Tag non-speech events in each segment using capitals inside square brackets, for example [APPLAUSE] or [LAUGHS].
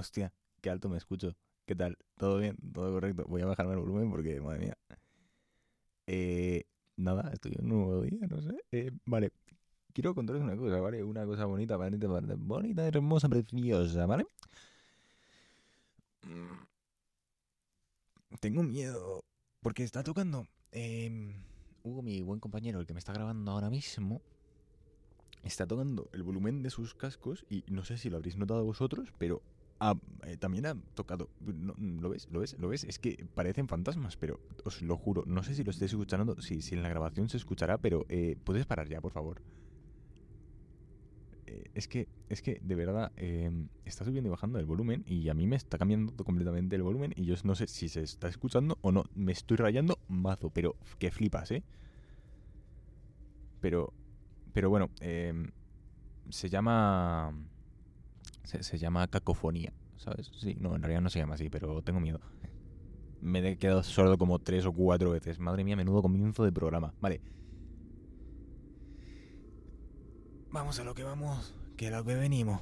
Hostia, qué alto me escucho. ¿Qué tal? ¿Todo bien? ¿Todo correcto? Voy a bajarme el volumen porque, madre mía. Eh, nada, estoy en un nuevo día, no sé. Eh, vale, quiero contaros una cosa, ¿vale? Una cosa bonita, bonita, bonita, hermosa, preciosa, ¿vale? Mm. Tengo miedo porque está tocando. Eh, Hugo, mi buen compañero, el que me está grabando ahora mismo, está tocando el volumen de sus cascos y no sé si lo habréis notado vosotros, pero eh, también ha tocado. ¿Lo ves? ¿Lo ves? ¿Lo ves? Es que parecen fantasmas, pero os lo juro. No sé si lo estáis escuchando, si, si en la grabación se escuchará, pero eh, ¿puedes parar ya, por favor? Eh, es que, es que, de verdad, em, está subiendo y bajando el volumen y a mí me está cambiando completamente el volumen y yo no sé si se está escuchando o no. Me estoy rayando mazo, pero que flipas, ¿eh? Pero, pero bueno, em, se llama se, llama cacofonía, ¿sabes? Sí, no, en realidad no se llama así, pero tengo miedo. Me he quedado sordo como tres o cuatro veces. Madre mía, menudo comienzo de programa. Vale. Vamos a lo que vamos, que a lo que venimos.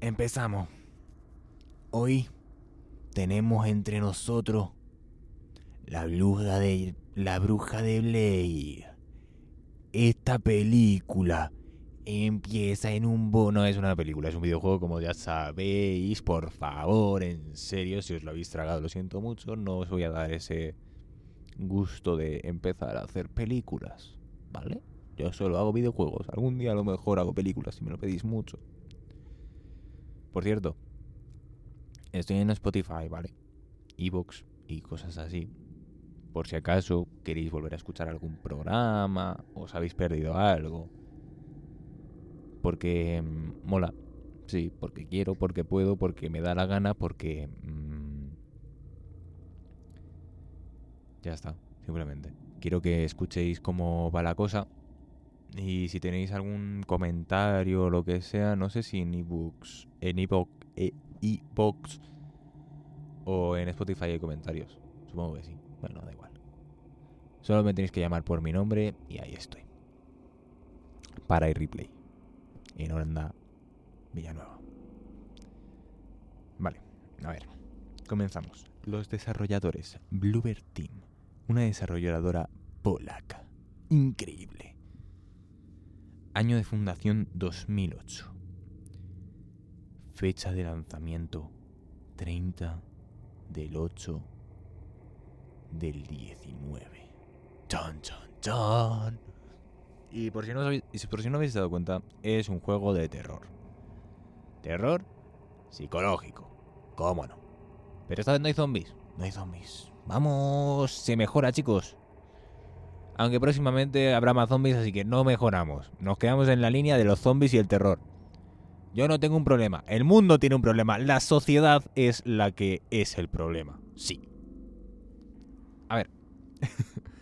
Empezamos. Hoy tenemos entre nosotros la bruja de la bruja de Blair. Esta película empieza en un... No es una película, es un videojuego como ya sabéis. Por favor, en serio, si os lo habéis tragado, lo siento mucho. No os voy a dar ese gusto de empezar a hacer películas, ¿vale? Yo solo hago videojuegos. Algún día a lo mejor hago películas si me lo pedís mucho. Por cierto, estoy en Spotify, ¿vale? Evox y cosas así. Por si acaso queréis volver a escuchar algún programa, os habéis perdido algo porque mm, mola. Sí, porque quiero, porque puedo, porque me da la gana, porque... Mm, ya está, simplemente. Quiero que escuchéis cómo va la cosa. Y si tenéis algún comentario o lo que sea, no sé si en ebooks, en ebook, e o en Spotify hay comentarios. Supongo que sí. Bueno, da igual. Solo me tenéis que llamar por mi nombre y ahí estoy. Para el replay en Holanda, Villanueva. Vale, a ver, comenzamos. Los desarrolladores Bluebird Team, una desarrolladora polaca. Increíble. Año de fundación 2008. Fecha de lanzamiento 30 del 8 del 19. Chan, chan, chan. Y por si, no habéis, por si no habéis dado cuenta, es un juego de terror. Terror psicológico. ¿Cómo no? Pero esta vez no hay zombies. No hay zombies. Vamos, se mejora, chicos. Aunque próximamente habrá más zombies, así que no mejoramos. Nos quedamos en la línea de los zombies y el terror. Yo no tengo un problema. El mundo tiene un problema. La sociedad es la que es el problema. Sí. A ver. [LAUGHS]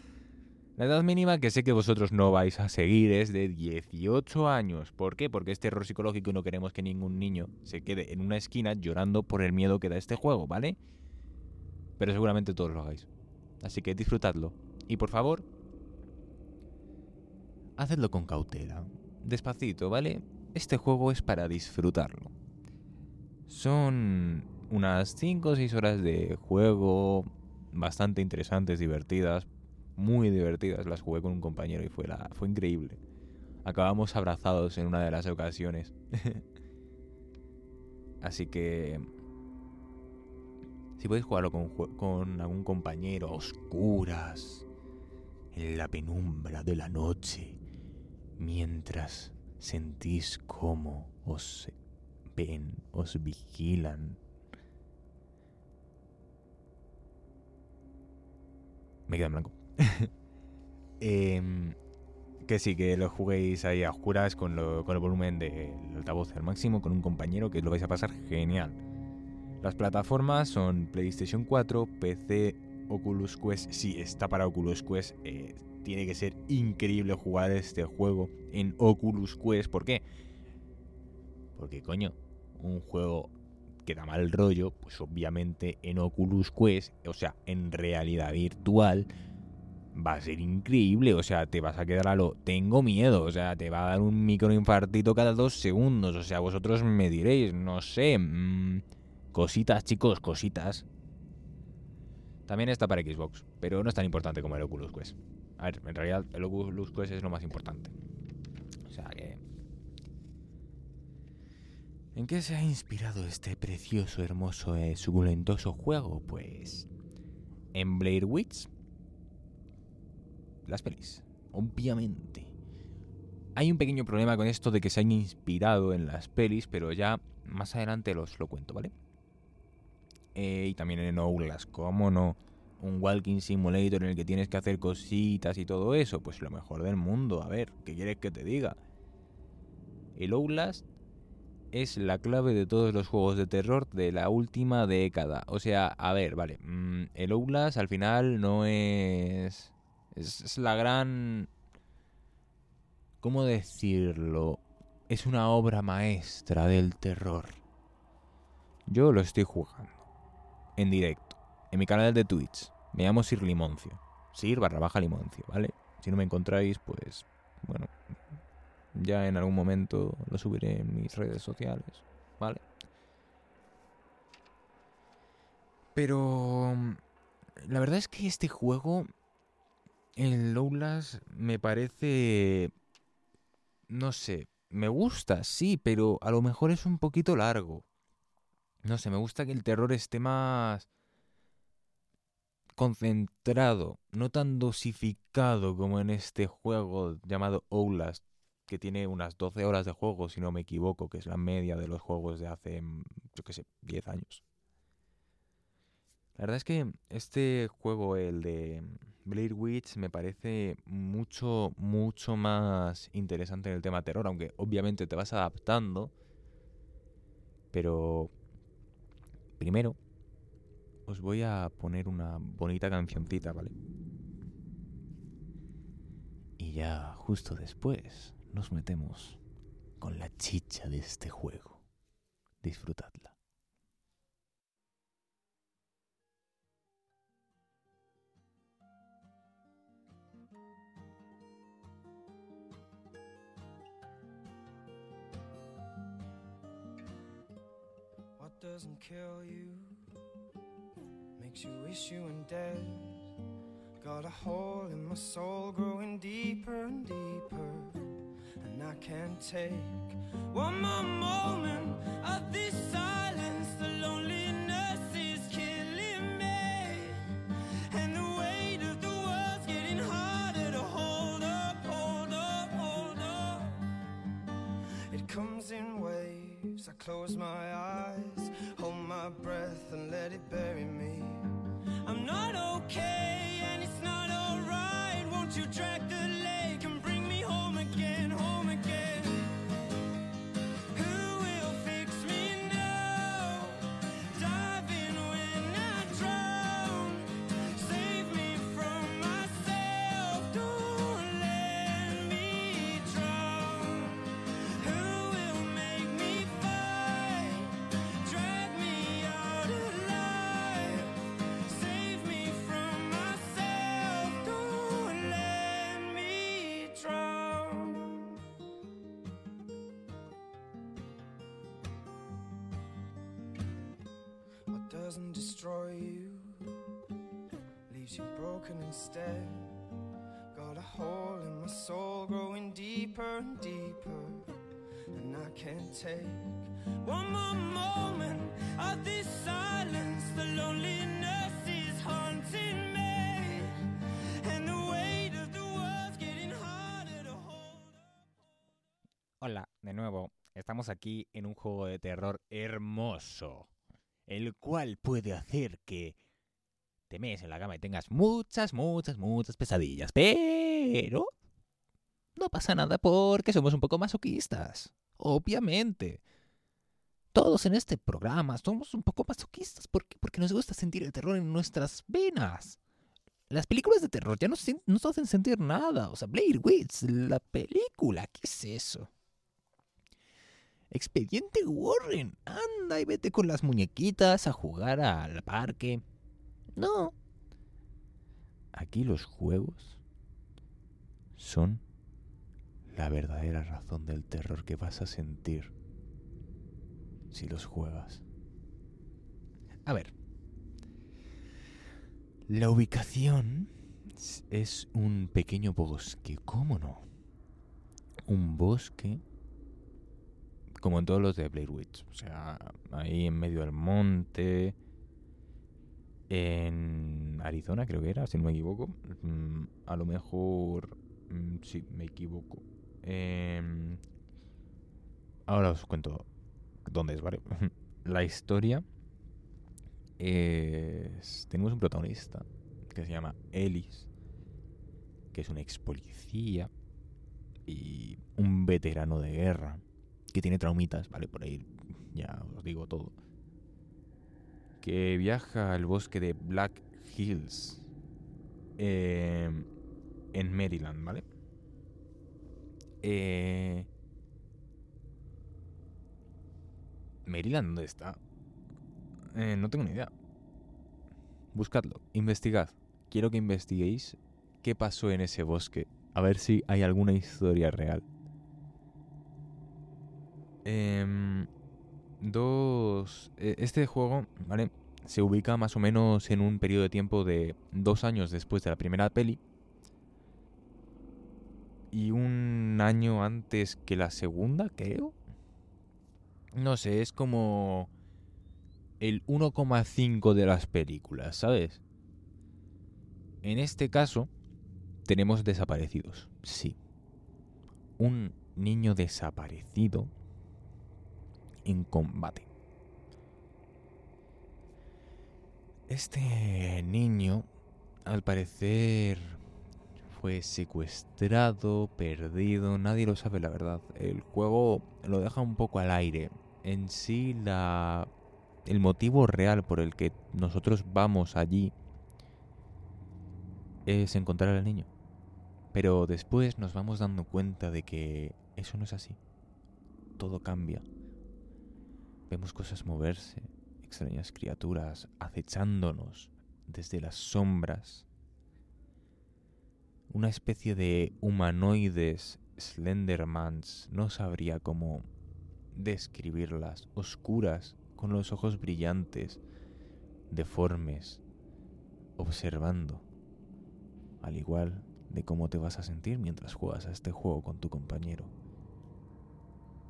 La edad mínima que sé que vosotros no vais a seguir es de 18 años. ¿Por qué? Porque es terror psicológico no queremos que ningún niño se quede en una esquina llorando por el miedo que da este juego, ¿vale? Pero seguramente todos lo hagáis. Así que disfrutadlo. Y por favor, hacedlo con cautela. Despacito, ¿vale? Este juego es para disfrutarlo. Son unas 5 o 6 horas de juego bastante interesantes, divertidas, muy divertidas. Las jugué con un compañero y fue, fue increíble. Acabamos abrazados en una de las ocasiones. [LAUGHS] Así que... Si podéis jugarlo con, con algún compañero a oscuras, en la penumbra de la noche, mientras sentís cómo os ven, os vigilan. Me queda en blanco. [LAUGHS] Em, que sí, que lo juguéis ahí a oscuras con, con el volumen del altavoz al máximo, con un compañero, que lo vais a pasar genial. Las plataformas son PlayStation 4, PC, Oculus Quest. Si está para Oculus Quest. Eh, tiene que ser increíble jugar este juego en Oculus Quest. ¿Por qué? Porque, coño, un juego que da mal rollo, pues obviamente en Oculus Quest, o sea, en realidad virtual, va a ser increíble. O sea, te vas a quedar a lo. Tengo miedo. O sea, te va a dar un microinfartito cada dos segundos. O sea, vosotros me diréis, no sé. Mm, Cositas, chicos, cositas. También está para Xbox, pero no es tan importante como el Oculus Quest. A ver, en realidad el Oculus Quest es lo más importante. O sea que... ¿En qué se ha inspirado este precioso, hermoso, eh, suculentoso juego? Pues... En Blair Witch. Las pelis. Obviamente. Hay un pequeño problema con esto de que se han inspirado en las pelis, pero ya más adelante los lo cuento, ¿vale? Eh, y también en Outlast, ¿cómo no? Un walking simulator en el que tienes que hacer cositas y todo eso, pues lo mejor del mundo. A ver, ¿qué quieres que te diga? El Outlast es la clave de todos los juegos de terror de la última década. O sea, a ver, vale, mm, el Outlast al final no es... Es, la gran... ¿Cómo decirlo? Es una obra maestra del terror. Yo lo estoy jugando. En directo. En mi canal de Twitch. Me llamo Sir Limoncio. Sir barra baja Limoncio, ¿vale? Si no me encontráis, pues... Bueno, ya en algún momento lo subiré en mis redes sociales, ¿vale? Pero la verdad es que este juego, el Outlast, me parece... No sé, me gusta, sí, pero a lo mejor es un poquito largo. No sé, me gusta que el terror esté más concentrado, no tan dosificado como en este juego llamado Outlast, que tiene unas 12 horas de juego, si no me equivoco, que es la media de los juegos de hace, mm, yo qué sé, 10 años. La verdad es que este juego, el de Blade Witch, me parece mucho, mucho más interesante en el tema terror, aunque obviamente te vas adaptando. Pero primero os voy a poner una bonita cancioncita, ¿vale? Y ya justo después nos metemos con la chicha de este juego. Disfrutadla. Doesn't kill you makes you wish you were dead. Got a hole in my soul growing deeper and deeper. and I can't take one more moment of this silence. The loneliness close my eyes, hold my breath, and let it bury me. I'm not okay, and it's not alright. Won't you drag the Got a hole in my soul growing deeper and deeper. And I can't take one more moment of this silence. The loneliness is haunting me. Hola, de nuevo. Estamos aquí en un juego de terror hermoso. El cual puede hacer que te mees en la cama y tengas muchas, muchas, muchas pesadillas. Pero no pasa nada porque somos un poco masoquistas. Obviamente. Todos en este programa somos un poco masoquistas. ¿Por qué? Porque nos gusta sentir el terror en nuestras venas. Las películas de terror ya no sen- nos hacen sentir nada. O sea, Blair Witch, la película, ¿qué es eso? Expediente Warren, anda y vete con las muñequitas a jugar al parque. No. Aquí los juegos son la verdadera razón del terror que vas a sentir si los juegas. A ver. La ubicación es un pequeño bosque, ¿cómo no? Un bosque como en todos los de Blair Witch. O sea, ahí en medio del monte. En Arizona, creo que era, si no me equivoco. Mm, a lo mejor. Mm, sí, me equivoco. Em, ahora os cuento dónde es, ¿vale? [LAUGHS] La historia es... Tenemos un protagonista que se llama Ellis, que es un ex policía y un veterano de guerra que tiene traumitas, ¿vale? Por ahí ya os digo todo. Que viaja al bosque de Black Hills em, en Maryland, ¿vale? Eh, Maryland, ¿dónde está? Eh, no tengo ni idea. Buscadlo, investigad. Quiero que investiguéis qué pasó en ese bosque. A ver si hay alguna historia real. Em, dos. E, este juego, ¿vale? Se ubica más o menos en un periodo de tiempo de dos años después de la primera peli. Y un año antes que la segunda, creo. No sé, es como el 1,5 de las películas, ¿sabes? En este caso, tenemos desaparecidos. Sí. Un niño desaparecido en combate. Este niño, al parecer, fue secuestrado, perdido, nadie lo sabe la verdad. El juego lo deja un poco al aire. En sí, la, el motivo real por el que nosotros vamos allí es encontrar al niño. Pero después nos vamos dando cuenta de que eso no es así. Todo cambia. Vemos cosas moverse, extrañas criaturas acechándonos desde las sombras. Una especie de humanoides Slendermans, no sabría cómo describirlas, oscuras, con los ojos brillantes, deformes, observando, al igual de cómo te vas a sentir mientras juegas a este juego con tu compañero.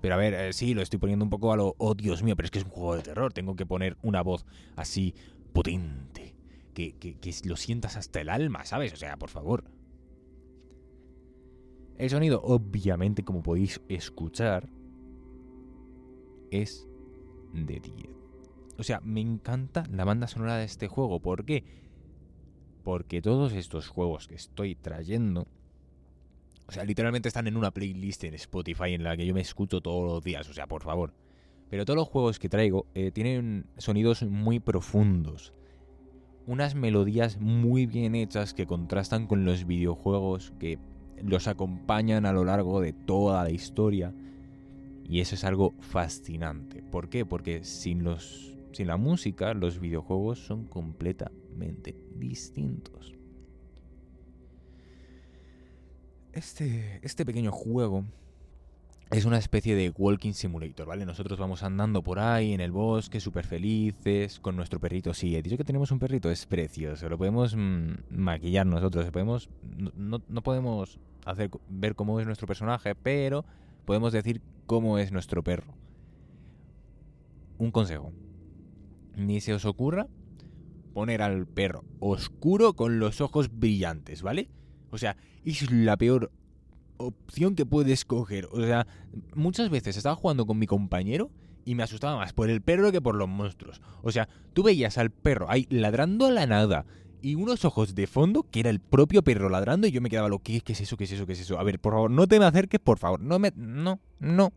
Pero a ver, eh, sí, lo estoy poniendo un poco a lo... Oh, Dios mío, pero es que es un juego de terror. Tengo que poner una voz así potente. Que, que, que lo sientas hasta el alma, ¿sabes? O sea, por favor. El sonido, obviamente, como podéis escuchar, es de 10. O sea, me encanta la banda sonora de este juego. ¿Por qué? Porque todos estos juegos que estoy trayendo o sea, literalmente están en una playlist en Spotify en la que yo me escucho todos los días. O sea, por favor. Pero todos los juegos que traigo eh, tienen sonidos muy profundos. Unas melodías muy bien hechas que contrastan con los videojuegos que los acompañan a lo largo de toda la historia. Y eso es algo fascinante. ¿Por qué? Porque sin, los, sin la música, los videojuegos son completamente distintos. Este, este pequeño juego es una especie de walking simulator, ¿vale? Nosotros vamos andando por ahí en el bosque, súper felices, con nuestro perrito. Sí, he dicho que tenemos un perrito, es precioso. Lo podemos mm, maquillar nosotros, podemos, no, podemos hacer ver cómo es nuestro personaje, pero podemos decir cómo es nuestro perro. Un consejo. Ni se os ocurra poner al perro oscuro con los ojos brillantes, ¿vale? O sea, es la peor opción que puedes coger. O sea, muchas veces estaba jugando con mi compañero y me asustaba más por el perro que por los monstruos. O sea, tú veías al perro ahí ladrando a la nada y unos ojos de fondo que era el propio perro ladrando y yo me quedaba lo ¿qué, qué es eso? ¿Qué es eso? ¿Qué es eso? A ver, por favor, no te me acerques, por favor. No me no, no.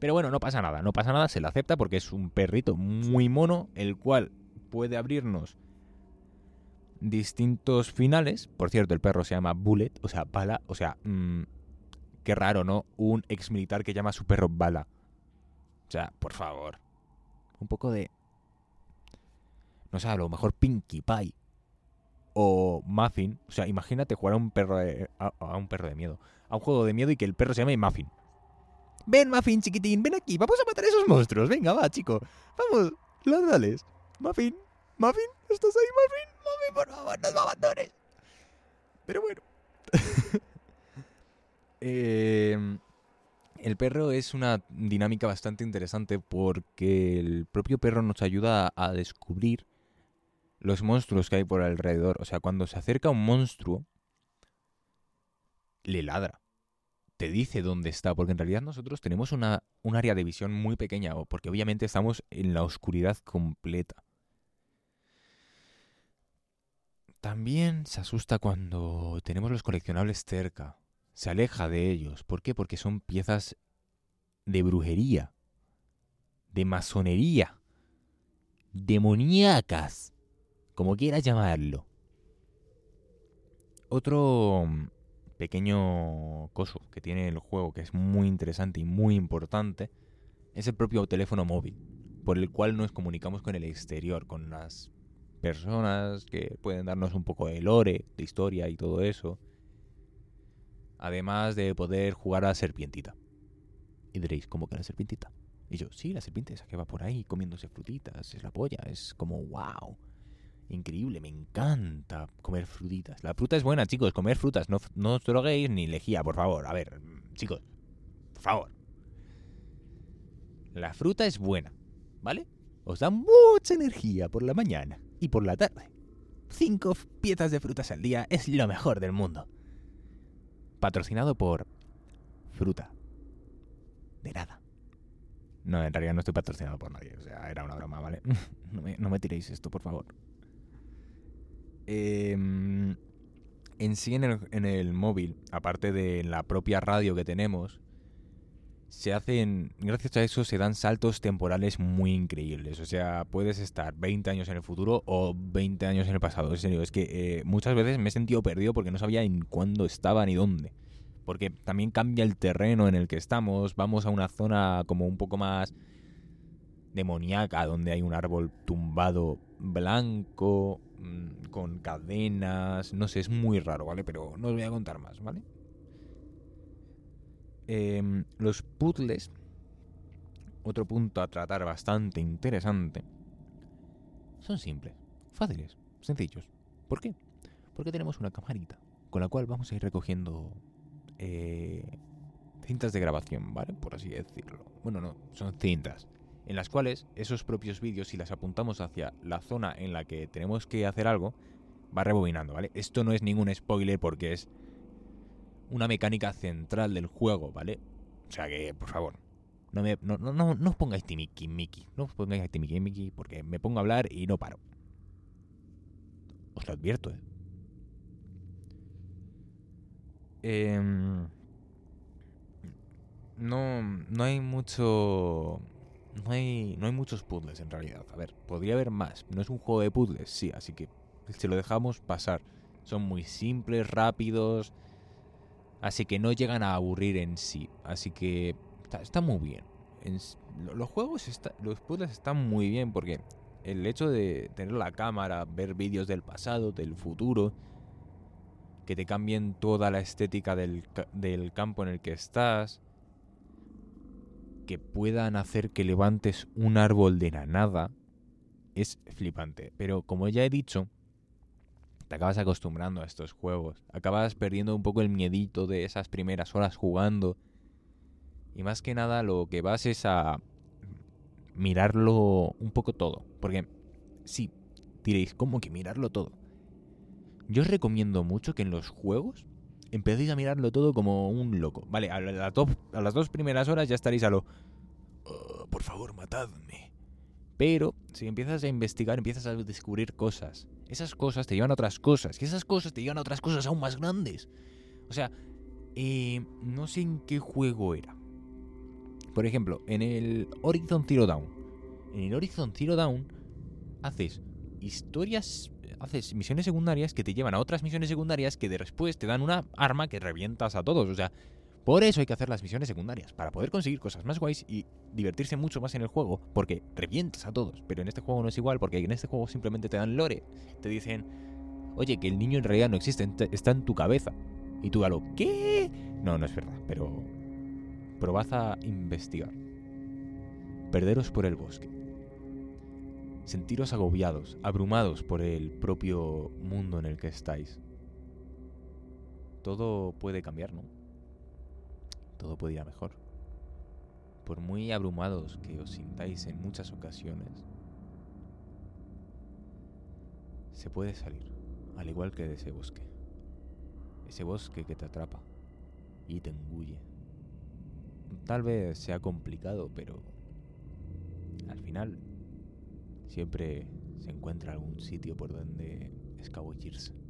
Pero bueno, no pasa nada, no pasa nada, se le acepta porque es un perrito muy mono el cual puede abrirnos distintos finales. Por cierto, el perro se llama Bullet, o sea, bala, o sea, mmm, qué raro, ¿no? Un ex militar que llama a su perro bala. O sea, por favor. Un poco de... No sé, a lo mejor Pinkie Pie. O Muffin. O sea, imagínate jugar a un perro de, a, un perro de miedo. A un juego de miedo y que el perro se llame Muffin. Ven, Muffin, chiquitín, ven aquí. Vamos a matar a esos monstruos. Venga, va, chico. Vamos, dales. Muffin, Muffin, ¿estás ahí, Muffin? Muffin, por favor, no me abandones. Pero bueno. [LAUGHS] Eh, el perro es una dinámica bastante interesante porque el propio perro nos ayuda a descubrir los monstruos que hay por alrededor. O sea, cuando se acerca un monstruo, le ladra. Te dice dónde está, porque en realidad nosotros tenemos una, un área de visión muy pequeña, porque obviamente estamos en la oscuridad completa. También se asusta cuando tenemos los coleccionables cerca. Se aleja de ellos. ¿Por qué? Porque son piezas de brujería, de masonería, demoníacas, como quieras llamarlo. Otro pequeño coso que tiene el juego que es muy interesante y muy importante es el propio teléfono móvil, por el cual nos comunicamos con el exterior, con las personas que pueden darnos un poco de lore, de historia y todo eso. Además de poder jugar a la serpientita. Y diréis, ¿cómo que la serpientita? Y yo, sí, la serpiente esa que va por ahí comiéndose frutitas, es la polla, es como wow. Increíble, me encanta comer frutitas. La fruta es buena, chicos, comer frutas, no, no os droguéis ni lejía, por favor. A ver, chicos, por favor. La fruta es buena, ¿vale? Os da mucha energía por la mañana y por la tarde. Cinco piezas de frutas al día es lo mejor del mundo. Patrocinado por Fruta. De nada. No, en realidad no estoy patrocinado por nadie. O sea, era una broma, ¿vale? [LAUGHS] no, me, no me tiréis esto, por favor. Em, en sí, en el, en el móvil, aparte de la propia radio que tenemos, se hacen, gracias a eso se dan saltos temporales muy increíbles. O sea, puedes estar 20 años en el futuro o 20 años en el pasado. En serio, es que eh, muchas veces me he sentido perdido porque no sabía en cuándo estaba ni dónde. Porque también cambia el terreno en el que estamos. Vamos a una zona como un poco más demoníaca, donde hay un árbol tumbado blanco, mm, con cadenas. No sé, es muy raro, ¿vale? Pero no os voy a contar más, ¿vale? Em, los puzzles, otro punto a tratar bastante interesante, son simples, fáciles, sencillos. ¿Por qué? Porque tenemos una camarita con la cual vamos a ir recogiendo eh, cintas de grabación, ¿vale? Por así decirlo. Bueno, no, son cintas. En las cuales esos propios vídeos, si las apuntamos hacia la zona en la que tenemos que hacer algo, va rebobinando, ¿vale? Esto no es ningún spoiler porque es una mecánica central del juego, ¿vale? O sea que, por favor, no, me, no, no, no, os pongáis timiki, miki. No os pongáis timiki, miki, porque me pongo a hablar y no paro. Os lo advierto, ¿eh? Eh, no, no hay mucho... No hay, no hay muchos puzzles en realidad. A ver, podría haber más. No es un juego de puzzles, sí, así que si lo dejamos pasar. Son muy simples, rápidos, Así que no llegan a aburrir en sí. Así que está, muy bien. los juegos, los puzzles están muy bien porque el hecho de tener la cámara, ver vídeos del pasado, del futuro, que te cambien toda la estética del, del campo en el que estás, que puedan hacer que levantes un árbol de la nada, es flipante. Pero como ya he dicho, te acabas acostumbrando a estos juegos. Acabas perdiendo un poco el miedito de esas primeras horas jugando. Y más que nada lo que vas es a mirarlo un poco todo. Porque sí, diréis, ¿cómo que mirarlo todo? Yo os recomiendo mucho que en los juegos empecéis a mirarlo todo como un loco. Vale, a, a las dos primeras horas ya estaréis a lo... Oh, por favor, matadme. Pero si empiezas a investigar, empiezas a descubrir cosas. Esas cosas te llevan a otras cosas. Y esas cosas te llevan a otras cosas aún más grandes. O sea, eh, no sé en qué juego era. Por ejemplo, en el Horizon Zero Dawn. En el Horizon Zero Dawn haces historias, haces misiones secundarias que te llevan a otras misiones secundarias que después te dan una arma que revientas a todos. O sea, por eso hay que hacer las misiones secundarias, para poder conseguir cosas más guays y divertirse mucho más en el juego, porque revientas a todos. Pero en este juego no es igual, porque en este juego simplemente te dan lore. Te dicen, oye, que el niño en realidad no existe, está en tu cabeza. Y tú a lo, ¿qué? No, no es verdad, pero probad a investigar. Perderos por el bosque. sentiros agobiados, abrumados por el propio mundo en el que estáis. Todo puede cambiar, ¿no? Todo puede ir a mejor. Por muy abrumados que os sintáis en muchas ocasiones, se puede salir, al igual que de ese bosque. Ese bosque que te atrapa y te engulle. Tal vez sea complicado, pero al final siempre se encuentra algún sitio por donde escabullirse.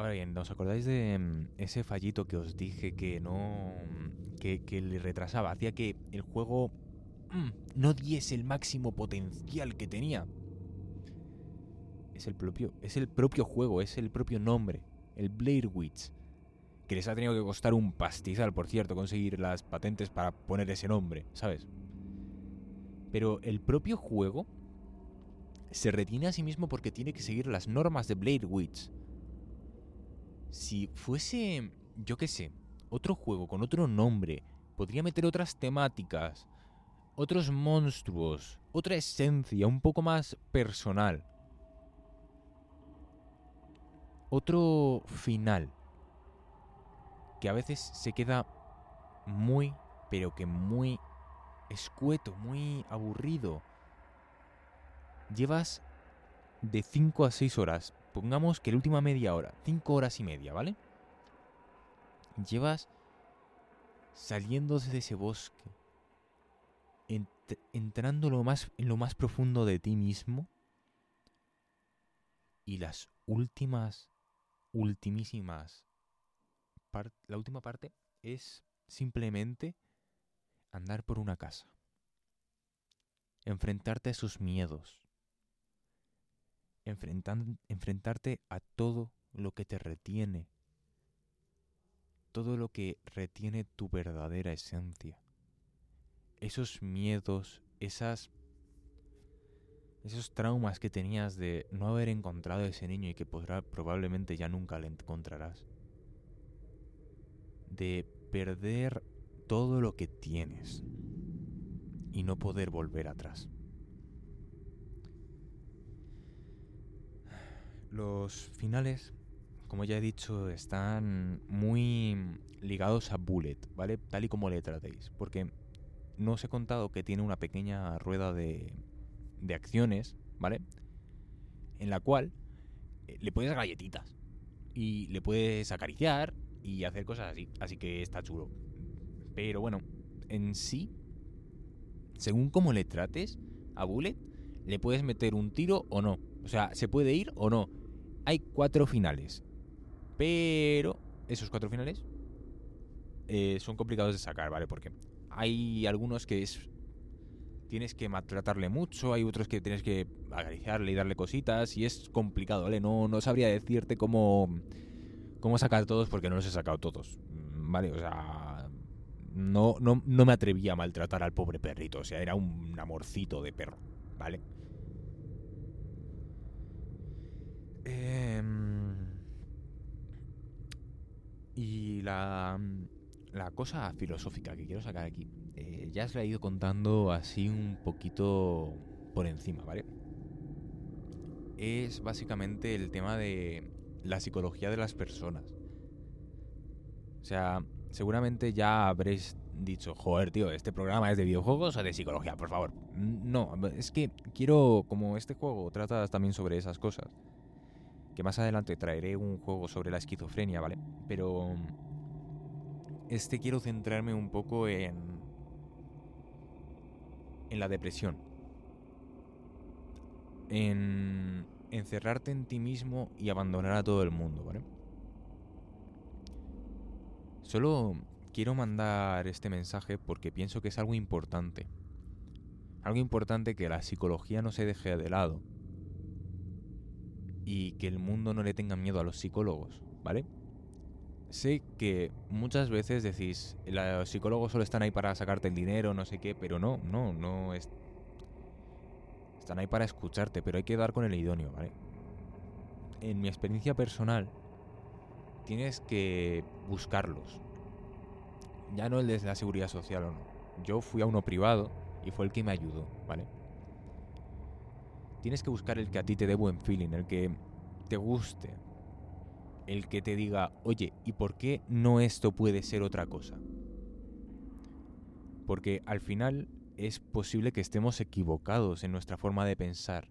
Ahora bien, ¿os acordáis de mm, ese fallito que os dije que no. que, que le retrasaba? Hacía que el juego mm, no diese el máximo potencial que tenía. Es el propio, es el propio juego, es el propio nombre, el Blair Witch. Que les ha tenido que costar un pastizal, por cierto, conseguir las patentes para poner ese nombre, ¿sabes? Pero el propio juego se retiene a sí mismo porque tiene que seguir las normas de Blair Witch. Si fuese, yo qué sé, otro juego con otro nombre, podría meter otras temáticas, otros monstruos, otra esencia un poco más personal. Otro final que a veces se queda muy, pero que muy escueto, muy aburrido. Llevas de 5 a 6 horas. Pongamos que la última media hora, 5 horas y media, ¿vale? Llevas saliendo de ese bosque, entrando lo más, en lo más profundo de ti mismo. Y las últimas, ultimísimas, la última parte es simplemente andar por una casa, enfrentarte a sus miedos, enfrentarte a todo lo que te retiene, todo lo que retiene tu verdadera esencia, esos miedos, esas esos traumas que tenías de no haber encontrado ese niño y que podrá, probablemente ya nunca le encontrarás. De perder todo lo que tienes y no poder volver atrás. Los finales, como ya he dicho, están muy ligados a Bullet, ¿vale? Tal y como le tratéis. Porque no os he contado que tiene una pequeña rueda de, de acciones, ¿vale? En la cual eh, le puedes galletitas. Y le puedes acariciar y hacer cosas así. Así que está chulo. Pero bueno, en sí, según cómo le trates a Bullet, le puedes meter un tiro o no. O sea, se puede ir o no. Hay cuatro finales. Pero esos cuatro finales eh, son complicados de sacar, ¿vale? Porque hay algunos que es tienes que maltratarle mucho, hay otros que tienes que acariciarle y darle cositas y es complicado, ¿vale? No, no sabría decirte cómo, cómo sacar todos porque no los he sacado todos, ¿vale? O sea, no, no, no me atrevía a maltratar al pobre perrito. O sea, era un amorcito de perro, ¿vale? Em, y la, la cosa filosófica que quiero sacar aquí, eh, ya os la he ido contando así un poquito por encima, ¿vale? Es básicamente el tema de la psicología de las personas. O sea, seguramente ya habréis dicho, joder, tío, este programa es de videojuegos o de psicología, por favor. No, es que quiero, como este juego trata también sobre esas cosas, que más adelante traeré un juego sobre la esquizofrenia, ¿vale? Pero este quiero centrarme un poco en en la depresión. En encerrarte en ti mismo y abandonar a todo el mundo, ¿vale? Solo quiero mandar este mensaje porque pienso que es algo importante. Algo importante que la psicología no se deje de lado. Y que el mundo no le tenga miedo a los psicólogos, ¿vale? Sé que muchas veces decís, los psicólogos solo están ahí para sacarte el dinero, no sé qué, pero no, no, no es... Están ahí para escucharte, pero hay que dar con el idóneo, ¿vale? En mi experiencia personal, tienes que buscarlos. Ya no el de la seguridad social o no. Yo fui a uno privado y fue el que me ayudó, ¿vale? Tienes que buscar el que a ti te dé buen feeling, el que te guste, el que te diga, oye, ¿y por qué no esto puede ser otra cosa? Porque al final es posible que estemos equivocados en nuestra forma de pensar.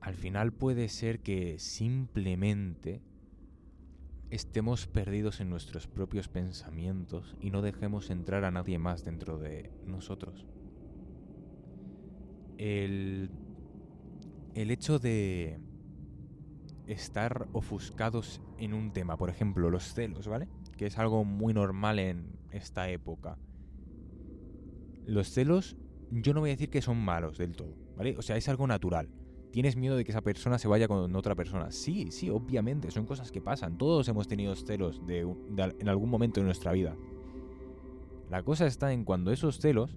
Al final puede ser que simplemente estemos perdidos en nuestros propios pensamientos y no dejemos entrar a nadie más dentro de nosotros. El, el hecho de estar ofuscados en un tema, por ejemplo, los celos, ¿vale? Que es algo muy normal en esta época. Los celos, yo no voy a decir que son malos del todo, ¿vale? O sea, es algo natural. ¿Tienes miedo de que esa persona se vaya con otra persona? Sí, sí, obviamente, son cosas que pasan. Todos hemos tenido celos en algún momento de nuestra vida. La cosa está en cuando esos celos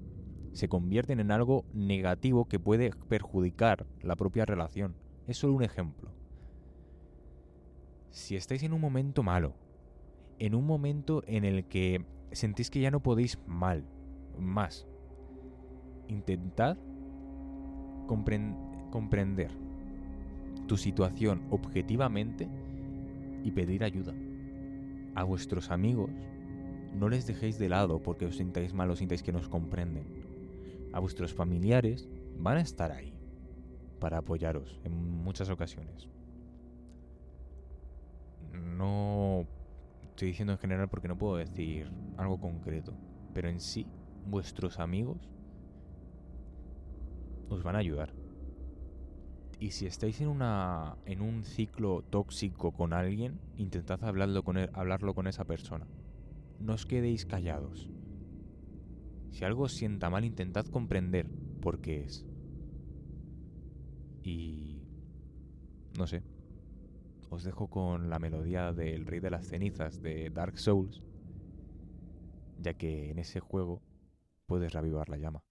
se convierten en algo negativo que puede perjudicar la propia relación. Es solo un ejemplo. Si estáis en un momento malo, en un momento en el que sentís que ya no podéis mal, más, intentad comprender tu situación objetivamente y pedir ayuda. A vuestros amigos no les dejéis de lado porque os sintáis mal o sintáis que nos comprenden. A vuestros familiares van a estar ahí para apoyaros en muchas ocasiones. No estoy diciendo en general porque no puedo decir algo concreto, pero en sí vuestros amigos os van a ayudar. Y si estáis en, en un ciclo tóxico con alguien, intentad hablarlo con, él, hablarlo con esa persona. No os quedéis callados. Si algo os sienta mal, intentad comprender por qué es. Y... no sé. Os dejo con la melodía del Rey de las Cenizas de Dark Souls, ya que en ese juego puedes reavivar la llama.